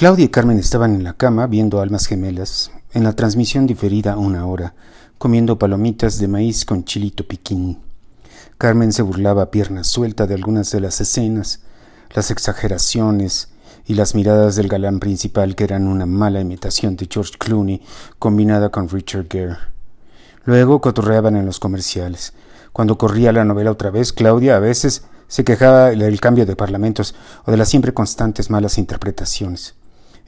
Claudia y Carmen estaban en la cama viendo Almas Gemelas, en la transmisión diferida una hora, comiendo palomitas de maíz con chilito piquín. Carmen se burlaba a pierna suelta de algunas de las escenas, las exageraciones y las miradas del galán principal que eran una mala imitación de George Clooney combinada con Richard Gere. Luego cotorreaban en los comerciales. Cuando corría la novela otra vez, Claudia a veces se quejaba del cambio de parlamentos o de las siempre constantes malas interpretaciones.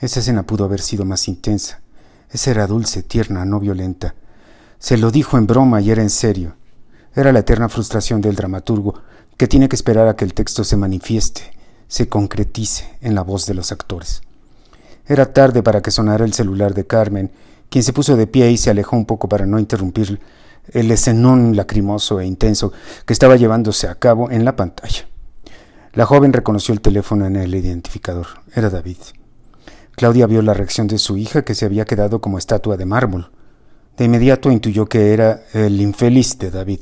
Esa escena pudo haber sido más intensa. Esa era dulce, tierna, no violenta. Se lo dijo en broma y era en serio. Era la eterna frustración del dramaturgo, que tiene que esperar a que el texto se manifieste, se concretice en la voz de los actores. Era tarde para que sonara el celular de Carmen, quien se puso de pie y se alejó un poco para no interrumpir el escenón lacrimoso e intenso que estaba llevándose a cabo en la pantalla. La joven reconoció el teléfono en el identificador. Era David. Claudia vio la reacción de su hija, que se había quedado como estatua de mármol. De inmediato intuyó que era el infeliz de David.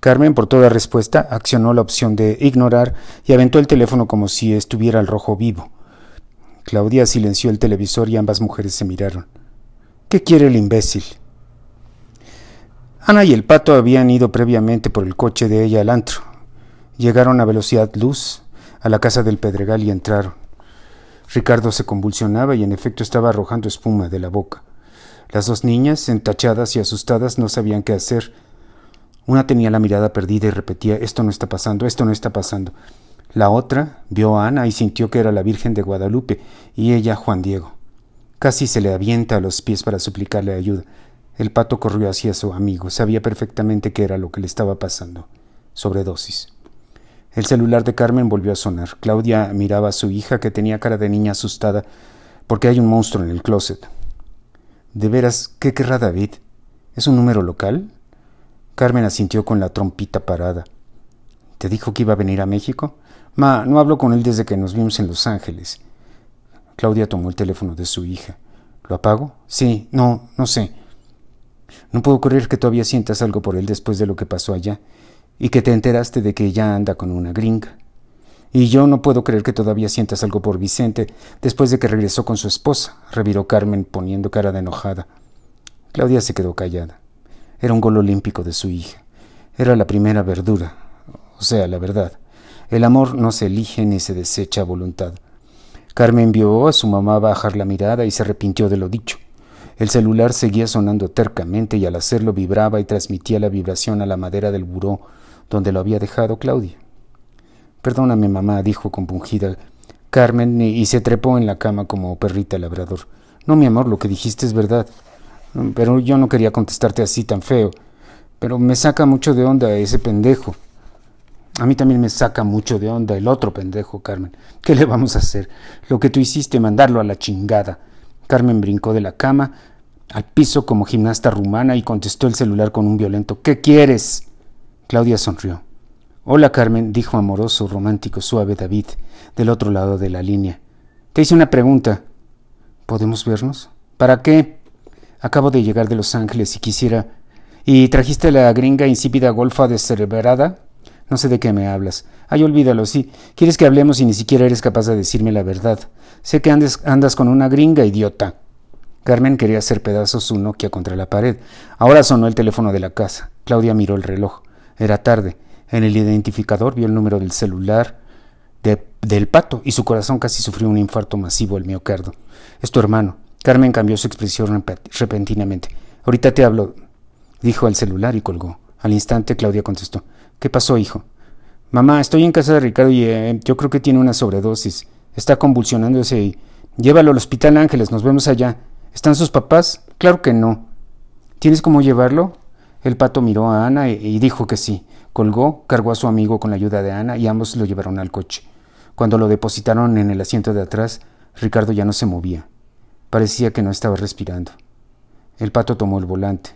Carmen, por toda respuesta, accionó la opción de ignorar y aventó el teléfono como si estuviera al rojo vivo. Claudia silenció el televisor y ambas mujeres se miraron. ¿Qué quiere el imbécil? Ana y el pato habían ido previamente por el coche de ella al antro. Llegaron a velocidad luz a la casa del Pedregal y entraron. Ricardo se convulsionaba y en efecto estaba arrojando espuma de la boca. Las dos niñas, entachadas y asustadas, no sabían qué hacer. Una tenía la mirada perdida y repetía Esto no está pasando, esto no está pasando. La otra vio a Ana y sintió que era la Virgen de Guadalupe y ella Juan Diego. Casi se le avienta a los pies para suplicarle ayuda. El pato corrió hacia su amigo. Sabía perfectamente qué era lo que le estaba pasando. Sobredosis. El celular de Carmen volvió a sonar. Claudia miraba a su hija, que tenía cara de niña asustada, porque hay un monstruo en el closet. ¿De veras qué querrá David? ¿Es un número local? Carmen asintió con la trompita parada. ¿Te dijo que iba a venir a México? Ma, no hablo con él desde que nos vimos en Los Ángeles. Claudia tomó el teléfono de su hija. ¿Lo apago? Sí, no, no sé. No puedo creer que todavía sientas algo por él después de lo que pasó allá y que te enteraste de que ella anda con una gringa. Y yo no puedo creer que todavía sientas algo por Vicente después de que regresó con su esposa, reviró Carmen poniendo cara de enojada. Claudia se quedó callada. Era un gol olímpico de su hija. Era la primera verdura, o sea, la verdad. El amor no se elige ni se desecha a voluntad. Carmen vio a su mamá bajar la mirada y se arrepintió de lo dicho. El celular seguía sonando tercamente y al hacerlo vibraba y transmitía la vibración a la madera del buró donde lo había dejado Claudia. Perdóname, mamá, dijo compungida Carmen y se trepó en la cama como perrita labrador. No, mi amor, lo que dijiste es verdad. Pero yo no quería contestarte así tan feo. Pero me saca mucho de onda ese pendejo. A mí también me saca mucho de onda el otro pendejo, Carmen. ¿Qué le vamos a hacer? Lo que tú hiciste, mandarlo a la chingada. Carmen brincó de la cama al piso como gimnasta rumana y contestó el celular con un violento ¿Qué quieres? Claudia sonrió. Hola, Carmen, dijo amoroso, romántico, suave David, del otro lado de la línea. Te hice una pregunta. ¿Podemos vernos? ¿Para qué? Acabo de llegar de Los Ángeles y quisiera. ¿Y trajiste la gringa insípida golfa descerebrada? No sé de qué me hablas. Ay, olvídalo, sí. Quieres que hablemos y ni siquiera eres capaz de decirme la verdad. Sé que andas con una gringa, idiota. Carmen quería hacer pedazos su Nokia contra la pared. Ahora sonó el teléfono de la casa. Claudia miró el reloj. Era tarde. En el identificador vio el número del celular del pato y su corazón casi sufrió un infarto masivo al miocardo. Es tu hermano. Carmen cambió su expresión repentinamente. Ahorita te hablo, dijo al celular y colgó. Al instante Claudia contestó. ¿Qué pasó, hijo? Mamá, estoy en casa de Ricardo y eh, yo creo que tiene una sobredosis. Está convulsionándose y... Llévalo al Hospital Ángeles, nos vemos allá. ¿Están sus papás? Claro que no. ¿Tienes cómo llevarlo? El pato miró a Ana y dijo que sí. Colgó, cargó a su amigo con la ayuda de Ana y ambos lo llevaron al coche. Cuando lo depositaron en el asiento de atrás, Ricardo ya no se movía. Parecía que no estaba respirando. El pato tomó el volante.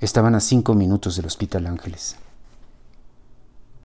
Estaban a cinco minutos del Hospital Ángeles.